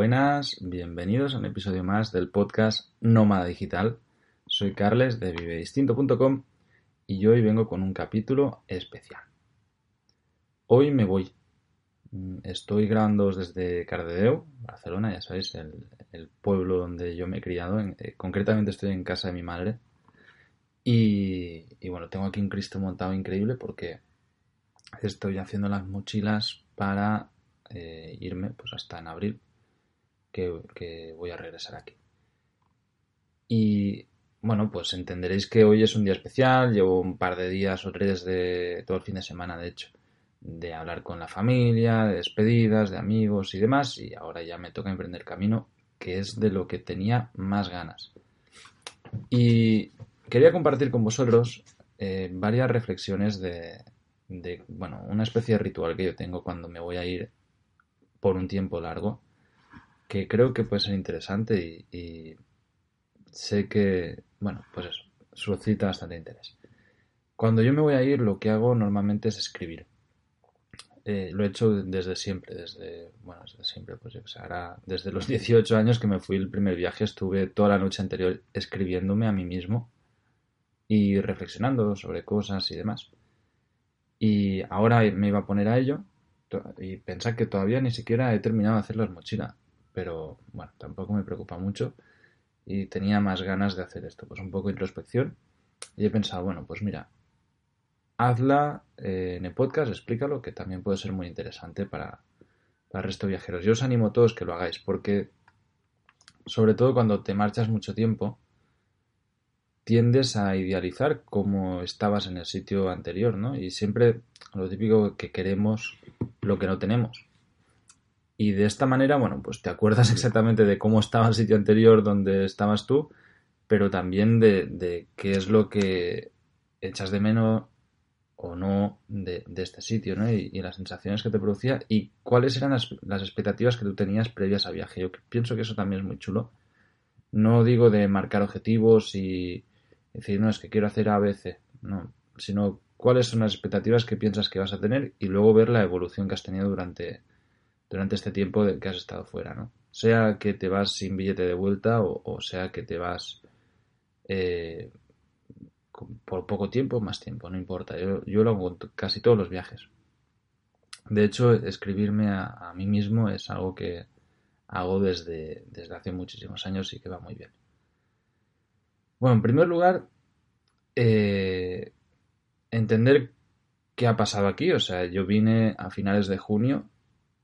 Buenas, bienvenidos a un episodio más del podcast Nómada Digital. Soy Carles de vivedistinto.com y hoy vengo con un capítulo especial. Hoy me voy. Estoy grabando desde Cardedeu, Barcelona, ya sabéis, el, pueblo donde yo me he criado. Eh, concretamente estoy en casa de mi madre. Y, y bueno, tengo aquí un Cristo montado increíble porque estoy haciendo las mochilas para eh, irme pues hasta en abril, que, voy a regresar aquí. Y bueno, pues entenderéis que hoy es un día especial, llevo un par de días o tres de todo el fin de semana, de hecho, de hablar con la familia, de despedidas, de amigos y demás, y ahora ya me toca emprender camino, que es de lo que tenía más ganas. Y quería compartir con vosotros eh, varias reflexiones de, de, bueno, una especie de ritual que yo tengo cuando me voy a ir por un tiempo largo, que creo que puede ser interesante y, sé que, bueno, pues eso, suscita bastante interés. Cuando yo me voy a ir, lo que hago normalmente es escribir. Eh, lo he hecho desde siempre, desde, bueno, desde siempre, pues yo, ahora, desde los 18 años que me fui el primer viaje, estuve toda la noche anterior escribiéndome a mí mismo y reflexionando sobre cosas y demás. Y ahora me iba a poner a ello y pensar que todavía ni siquiera he terminado de hacer las mochilas. Pero bueno, tampoco me preocupa mucho y tenía más ganas de hacer esto. Pues un poco de introspección. Y he pensado, bueno, pues mira, hazla eh, en el podcast, explícalo, que también puede ser muy interesante para, para el resto de viajeros. Yo os animo a todos que lo hagáis, porque sobre todo cuando te marchas mucho tiempo, tiendes a idealizar cómo estabas en el sitio anterior, ¿no? Y siempre lo típico que queremos lo que no tenemos. Y de esta manera, bueno, pues te acuerdas exactamente de cómo estaba el sitio anterior donde estabas tú, pero también de, qué es lo que echas de menos o no de, este sitio, ¿no? Y, las sensaciones que te producía y cuáles eran las, las, expectativas que tú tenías previas al viaje. Yo pienso que eso también es muy chulo. No digo de marcar objetivos y, decir, no, es que quiero hacer ABC, no, sino cuáles son las expectativas que piensas que vas a tener y luego ver la evolución que has tenido durante, durante este tiempo que has estado fuera, ¿no? Sea que te vas sin billete de vuelta o, sea que te vas eh, por poco tiempo, más tiempo, no importa. Yo, lo hago con casi todos los viajes. De hecho, escribirme a, a, mí mismo es algo que hago desde, desde hace muchísimos años y que va muy bien. Bueno, en primer lugar, eh, entender qué ha pasado aquí. O sea, yo vine a finales de junio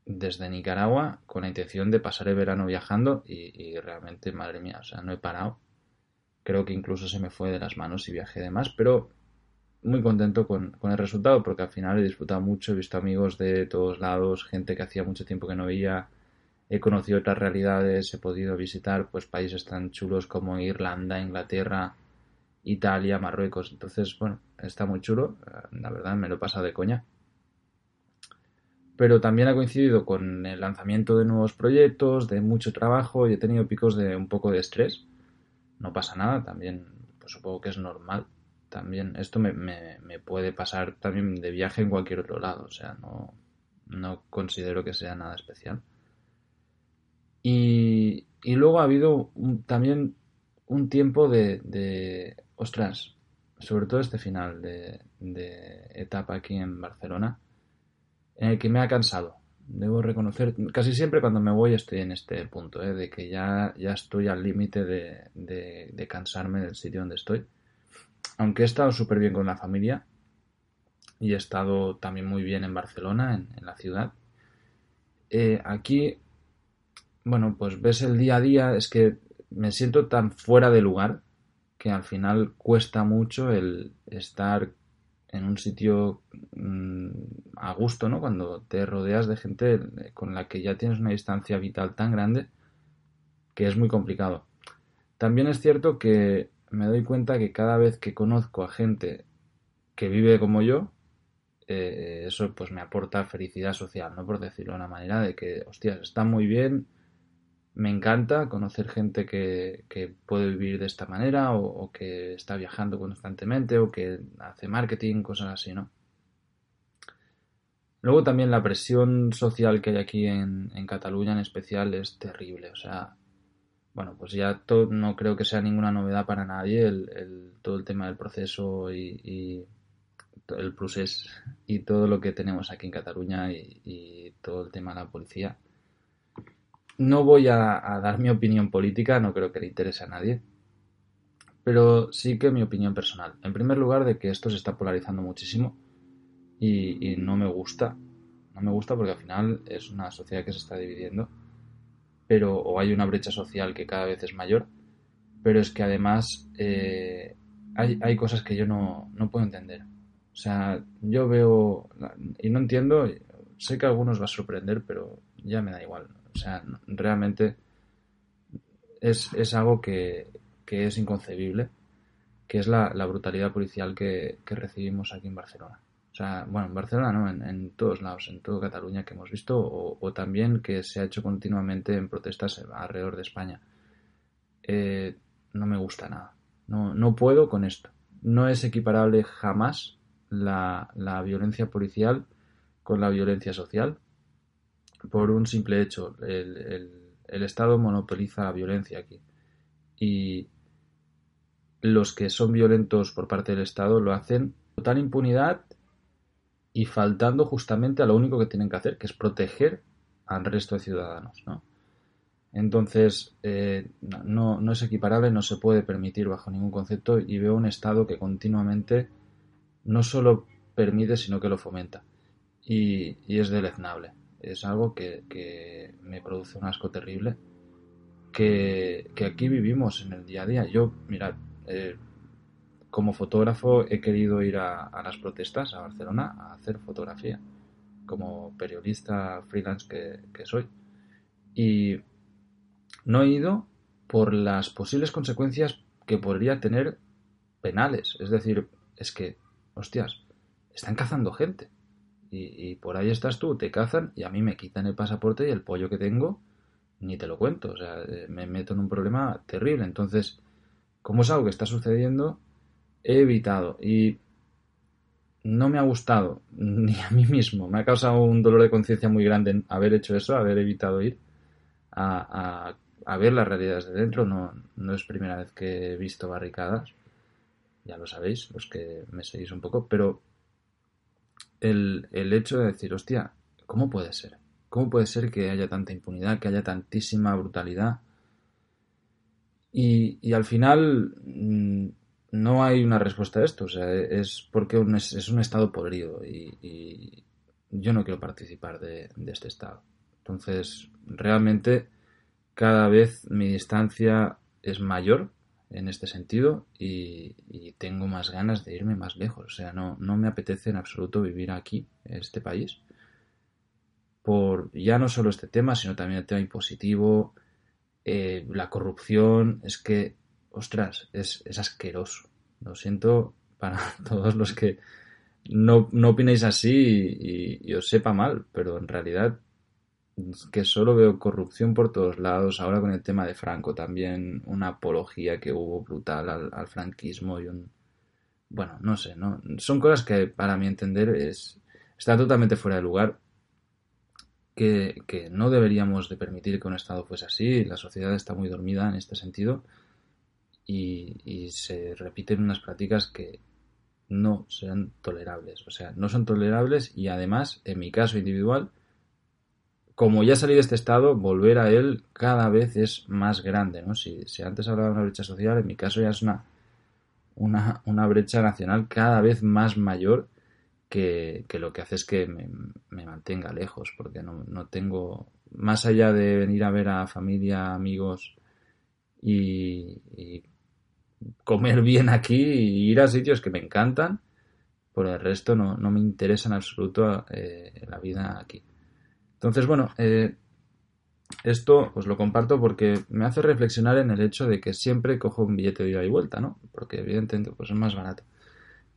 desde Nicaragua con la intención de pasar el verano viajando y, realmente, madre mía, o sea, no he parado. Creo que incluso se me fue de las manos y viajé de más, pero muy contento con, con, el resultado porque al final he disfrutado mucho, he visto amigos de todos lados, gente que hacía mucho tiempo que no veía, he conocido otras realidades, he podido visitar pues países tan chulos como Irlanda, Inglaterra, Italia, Marruecos. Entonces, bueno, está muy chulo, la verdad me lo he pasado de coña. Pero también ha coincidido con el lanzamiento de nuevos proyectos, de mucho trabajo y he tenido picos de un poco de estrés. No pasa nada, también pues supongo que es normal. También esto me, me puede pasar también de viaje en cualquier otro lado, o sea, no, no considero que sea nada especial. Y, luego ha habido también un tiempo de, ostras, sobre todo este final de, etapa aquí en Barcelona, en el que me ha cansado. Debo reconocer, casi siempre cuando me voy estoy en este punto, ¿eh? de que ya, ya estoy al límite de, cansarme del sitio donde estoy. Aunque he estado súper bien con la familia y he estado también muy bien en Barcelona, en, la ciudad. Eh, aquí bueno, pues ves el día a día, es que me siento tan fuera de lugar que al final cuesta mucho el estar en un sitio mm, a gusto, ¿no? Cuando te rodeas de gente con la que ya tienes una distancia vital tan grande que es muy complicado. También es cierto que me doy cuenta que cada vez que conozco a gente que vive como yo, eh, eso pues me aporta felicidad social, ¿no? Por decirlo de una manera de que, hostias, está muy bien me encanta conocer gente que, puede vivir de esta manera o, que está viajando constantemente o que hace marketing, cosas así, ¿no? Luego también la presión social que hay aquí en, en Cataluña en especial es terrible. O sea, bueno, pues ya no creo que sea ninguna novedad para nadie el, todo el tema del proceso y, el procés y todo lo que tenemos aquí en Cataluña y, todo el tema de la policía. No voy a, dar mi opinión política, no creo que le interese a nadie, pero sí que mi opinión personal. En primer lugar, de que esto se está polarizando muchísimo y, no me gusta. No me gusta porque al final es una sociedad que se está dividiendo, pero o hay una brecha social que cada vez es mayor, pero es que además eh, hay, hay, cosas que yo no, no puedo entender. O sea, yo veo, y no entiendo, sé que a algunos va a sorprender, pero ya me da igual. O sea, realmente es, es algo que, que, es inconcebible, que es la, la brutalidad policial que, que recibimos aquí en Barcelona. O sea, bueno, en Barcelona no, en, todos lados, en toda Cataluña que hemos visto, o, también que se ha hecho continuamente en protestas alrededor de España. Eh, no me gusta nada. No, no puedo con esto. No es equiparable jamás la, violencia policial con la violencia social por un simple hecho. El, el Estado monopoliza la violencia aquí. Y los que son violentos por parte del Estado lo hacen con total impunidad y faltando justamente a lo único que tienen que hacer, que es proteger al resto de ciudadanos. ¿no? Entonces, eh, no, no, es equiparable, no se puede permitir bajo ningún concepto y veo un Estado que continuamente no solo permite, sino que lo fomenta. Y, y es deleznable. Es algo que, que, me produce un asco terrible que, que, aquí vivimos en el día a día. Yo, mirad, eh, como fotógrafo he querido ir a, las protestas a Barcelona a hacer fotografía, como periodista freelance que, soy. Y no he ido por las posibles consecuencias que podría tener penales. Es decir, es que, hostias, están cazando gente. Y, por ahí estás tú, te cazan y a mí me quitan el pasaporte y el pollo que tengo, ni te lo cuento. O sea, eh, me meto en un problema terrible. Entonces, como es algo que está sucediendo, he evitado y no me ha gustado ni a mí mismo. Me ha causado un dolor de conciencia muy grande haber hecho eso, haber evitado ir a, ver las realidades de dentro. No, no es primera vez que he visto barricadas, ya lo sabéis, los que me seguís un poco, pero el, hecho de decir, hostia, ¿cómo puede ser? ¿Cómo puede ser que haya tanta impunidad, que haya tantísima brutalidad? Y, al final no hay una respuesta a esto. O sea, es porque es, un estado podrido y, yo no quiero participar de, este estado. Entonces, realmente cada vez mi distancia es mayor en este sentido y, tengo más ganas de irme más lejos. O sea, no, no me apetece en absoluto vivir aquí, en este país, por ya no solo este tema, sino también el tema impositivo, eh, la corrupción. Es que ostras, es, asqueroso. Lo siento para todos los que no, no opinéis así y, os sepa mal, pero en realidad es que solo veo corrupción por todos lados. Ahora con el tema de Franco también una apología que hubo brutal al, franquismo y un... Bueno, no sé, ¿no? Son cosas que para mi entender es, está totalmente fuera de lugar. Que, que no deberíamos de permitir que un Estado fuese así. La sociedad está muy dormida en este sentido y, se repiten unas prácticas que no sean tolerables. O sea, no son tolerables y además, en mi caso individual, como ya salí de este estado, volver a él cada vez es más grande, ¿no? Si, antes hablaba de una brecha social, en mi caso ya es una, una, una brecha nacional cada vez más mayor que, que, lo que hace es que me, me mantenga lejos, porque no, no, tengo, más allá de venir a ver a familia, amigos y comer bien aquí y ir a sitios que me encantan. Por el resto no, me interesa en absoluto eh, la vida aquí. Entonces, bueno, eh, esto os lo comparto porque me hace reflexionar en el hecho de que siempre cojo un billete de ida y vuelta, ¿no? Porque evidentemente pues es más barato.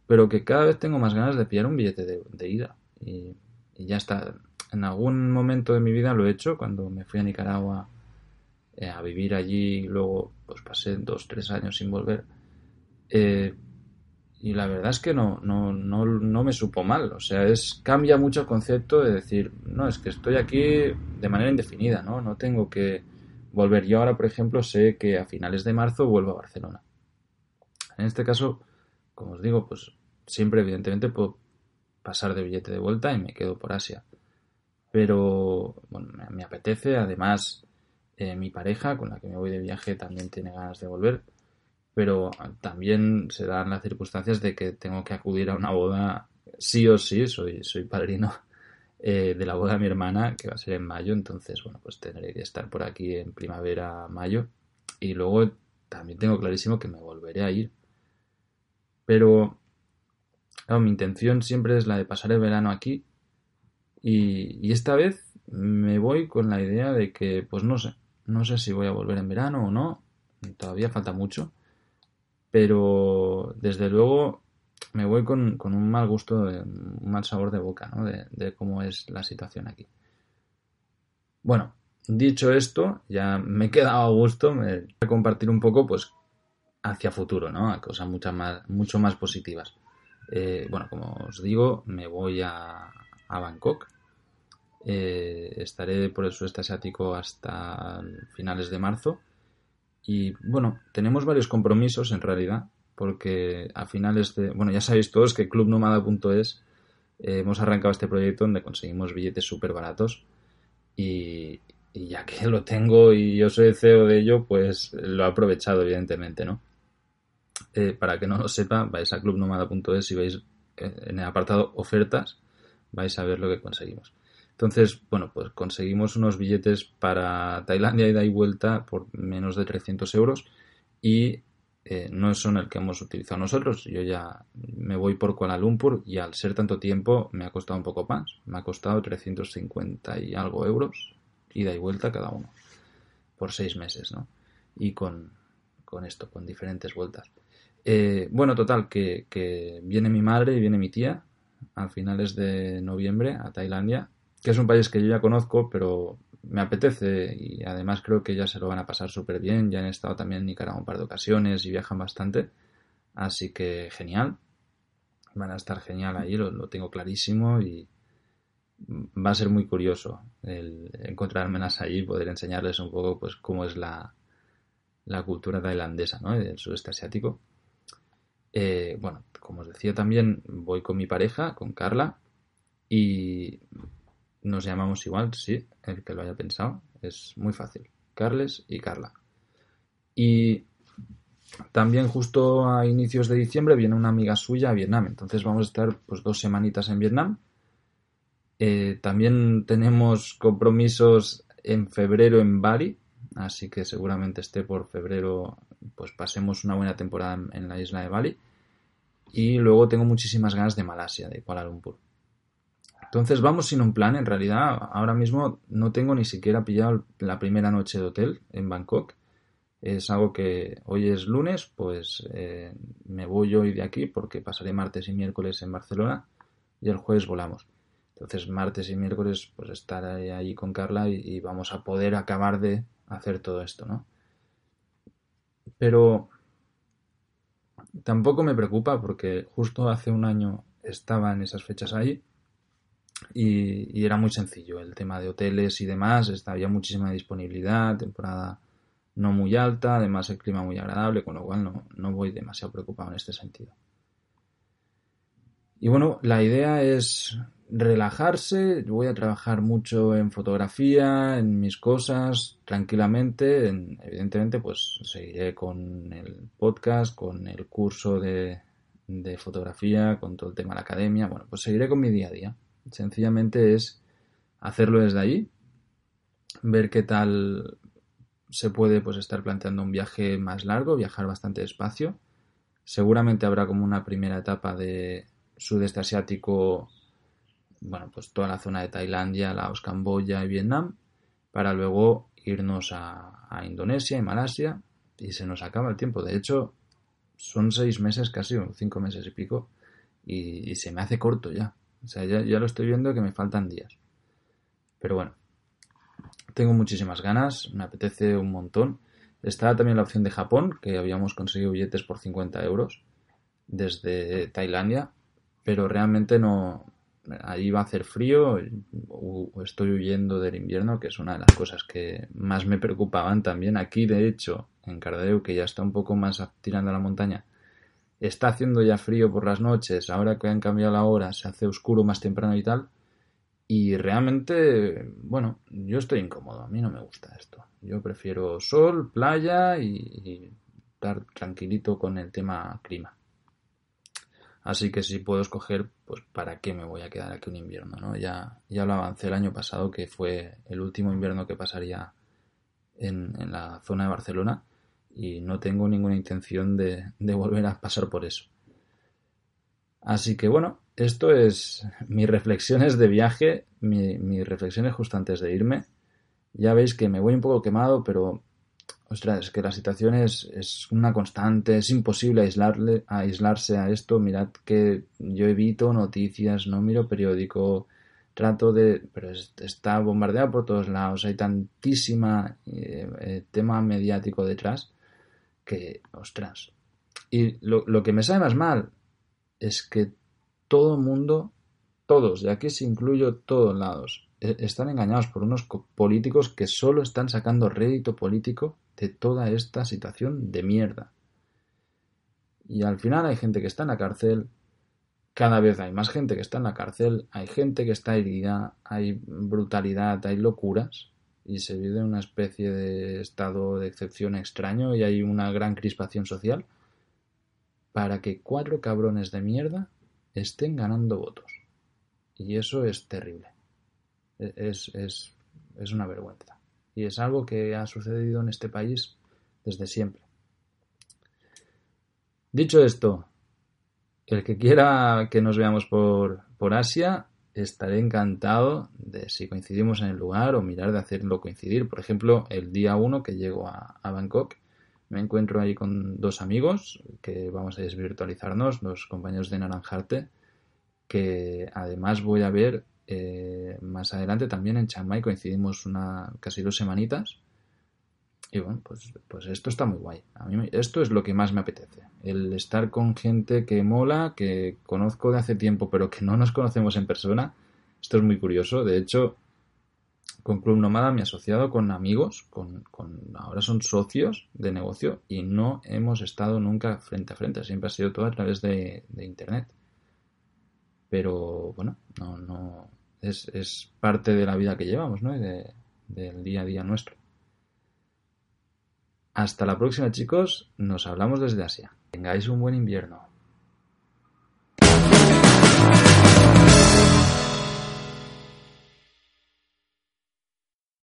Pero que cada vez tengo más ganas de pillar un billete de, ida. Y, y, ya está. En algún momento de mi vida lo he hecho cuando me fui a Nicaragua eh, a vivir allí y luego pues pasé dos, tres años sin volver. Eh, y la verdad es que no, no, no, no me supo mal. O sea, es cambia mucho el concepto de decir, no, es que estoy aquí de manera indefinida, ¿no? No tengo que volver. Yo ahora, por ejemplo, sé que a finales de marzo vuelvo a Barcelona. En este caso, como os digo, pues siempre evidentemente puedo pasar de billete de vuelta y me quedo por Asia. Pero bueno, me apetece, además mi pareja con la que me voy de viaje también tiene ganas de volver, pero también se dan las circunstancias de que tengo que acudir a una boda sí o sí, soy, soy padrino eh, de la boda de mi hermana, que va a ser en mayo, entonces, bueno, pues tendré que estar por aquí en primavera, mayo, y luego también tengo clarísimo que me volveré a ir. Pero mi intención siempre es la de pasar el verano aquí. Y, esta vez me voy con la idea de que, pues no sé, no sé si voy a volver en verano o no. Todavía falta mucho. Pero desde luego me voy con, un mal gusto, un mal sabor de boca, ¿no? De, cómo es la situación aquí. Bueno, dicho esto, ya me he quedado a gusto. Me voy a compartir un poco, pues, hacia futuro, ¿no? A cosas mucho más, positivas. Eh, bueno, como os digo, me voy a, Bangkok. Eh, estaré por el sudeste asiático hasta finales de marzo. Y bueno, tenemos varios compromisos en realidad, porque a finales de. Bueno, ya sabéis todos que clubnomada.es eh, hemos arrancado este proyecto donde conseguimos billetes súper baratos. Y, ya que lo tengo y yo soy el CEO de ello, pues lo he aprovechado, evidentemente, ¿no? Eh, para que no lo sepa, vais a clubnomada.es y veis eh, en el apartado ofertas, vais a ver lo que conseguimos. Entonces, bueno, pues conseguimos unos billetes para Tailandia ida y vuelta por menos de 300 euros y eh, no son el que hemos utilizado nosotros. Yo ya me voy por Kuala Lumpur y al ser tanto tiempo me ha costado un poco más. Me ha costado 350 y algo euros, ida y vuelta cada uno, por seis meses, ¿no? Y con, con esto, con diferentes vueltas. Eh, bueno, total, que, viene mi madre y viene mi tía a finales de noviembre a Tailandia, que es un país que yo ya conozco, pero me apetece y además creo que ya se lo van a pasar súper bien. Ya han estado también en Nicaragua un par de ocasiones y viajan bastante. Así que genial. Van a estar genial ahí, lo, tengo clarísimo y va a ser muy curioso el encontrármelas allí y poder enseñarles un poco pues cómo es la, la cultura tailandesa, ¿no? Del sudeste asiático. Eh, bueno, como os decía también, voy con mi pareja, con Carla, y nos llamamos igual, sí, el que lo haya pensado, es muy fácil. Carles y Carla. Y también justo a inicios de diciembre viene una amiga suya a Vietnam, entonces vamos a estar pues dos semanitas en Vietnam. Eh, también tenemos compromisos en febrero en Bali, así que seguramente esté por febrero, pues pasemos una buena temporada en, la isla de Bali. Y luego tengo muchísimas ganas de Malasia, de Kuala Lumpur. Entonces vamos sin un plan, en realidad ahora mismo no tengo ni siquiera pillado la primera noche de hotel en Bangkok. Es algo que hoy es lunes, pues eh, me voy hoy de aquí porque pasaré martes y miércoles en Barcelona y el jueves volamos. Entonces martes y miércoles pues estaré ahí con Carla y vamos a poder acabar de hacer todo esto, ¿no? Pero tampoco me preocupa porque justo hace un año estaba en esas fechas ahí y, era muy sencillo el tema de hoteles y demás, había muchísima disponibilidad, temporada no muy alta, además el clima muy agradable, con lo cual no, no voy demasiado preocupado en este sentido. Y bueno, la idea es relajarse, voy a trabajar mucho en fotografía, en mis cosas, tranquilamente. evidentemente, pues seguiré con el podcast, con el curso de, de fotografía, con todo el tema de la academia. Bueno, pues seguiré con mi día a día. Sencillamente es hacerlo desde allí, ver qué tal se puede pues estar planteando un viaje más largo, viajar bastante despacio. Seguramente habrá como una primera etapa de sudeste asiático bueno, pues toda la zona de Tailandia, Laos, Camboya y Vietnam, para luego irnos a, Indonesia y Malasia y se nos acaba el tiempo. De hecho, son seis meses casi, cinco meses y pico, y, se me hace corto ya. O sea, ya, ya, lo estoy viendo que me faltan días. Pero bueno, tengo muchísimas ganas, me apetece un montón. Está también la opción de Japón, que habíamos conseguido billetes por 50 euros. desde Tailandia, pero realmente no, ahí va a hacer frío, estoy huyendo del invierno, que es una de las cosas que más me preocupaban también. Aquí, de hecho, en Cardeu, que ya está un poco más tirando a la montaña, está haciendo ya frío por las noches, ahora que han cambiado la hora, se hace oscuro más temprano y tal. Y realmente, bueno, yo estoy incómodo, a mí no me gusta esto. Yo prefiero sol, playa y, estar tranquilito con el tema clima. Así que si puedo escoger, pues para qué me voy a quedar aquí un invierno, ¿no? Ya, ya lo avancé el año pasado, que fue el último invierno que pasaría en, la zona de Barcelona y no tengo ninguna intención de, volver a pasar por eso. Así que bueno, esto es mis reflexiones de viaje, mis reflexiones justo antes de irme. Ya veis que me voy un poco quemado, pero ostras, es que la situación es, una constante, es imposible aislarle, aislarse a esto. Mirad que yo evito noticias, no miro periódico, trato de... pero está bombardeado por todos lados, hay tantísima eh, eh, tema mediático detrás que, ostras. Y lo, lo que me sabe más mal es que todo el mundo, todos, de aquí se incluyo todos lados, e, están engañados por unos políticos que solo están sacando rédito político de toda esta situación de mierda. Y al final hay gente que está en la cárcel, cada vez hay más gente que está en la cárcel, hay gente que está herida, hay brutalidad, hay locuras, y se vive una especie de estado de excepción extraño y hay una gran crispación social para que cuatro cabrones de mierda estén ganando votos. Y eso es terrible. E-, es, es, es una vergüenza. Y es algo que ha sucedido en este país desde siempre. Dicho esto, el que quiera que nos veamos por, por Asia, estaré encantado de si coincidimos en el lugar o mirar de hacerlo coincidir. Por ejemplo, el día 1 que llego a, Bangkok, me encuentro ahí con dos amigos que vamos a desvirtualizarnos, los compañeros de Naranjarte, que además voy a ver eh, más adelante también en Chiang Mai coincidimos una casi dos semanitas. Y bueno, pues, pues esto está muy guay. A mí esto es lo que más me apetece. El estar con gente que mola, que conozco de hace tiempo, pero que no nos conocemos en persona. Esto es muy curioso. De hecho, con Club Nomada me he asociado con amigos, con, ahora son socios de negocio y no hemos estado nunca frente a frente. Siempre ha sido todo a través de, de internet. Pero bueno, no, no, es, parte de la vida que llevamos, ¿no? del día a día nuestro. Hasta la próxima chicos, nos hablamos desde Asia. Tengáis un buen invierno.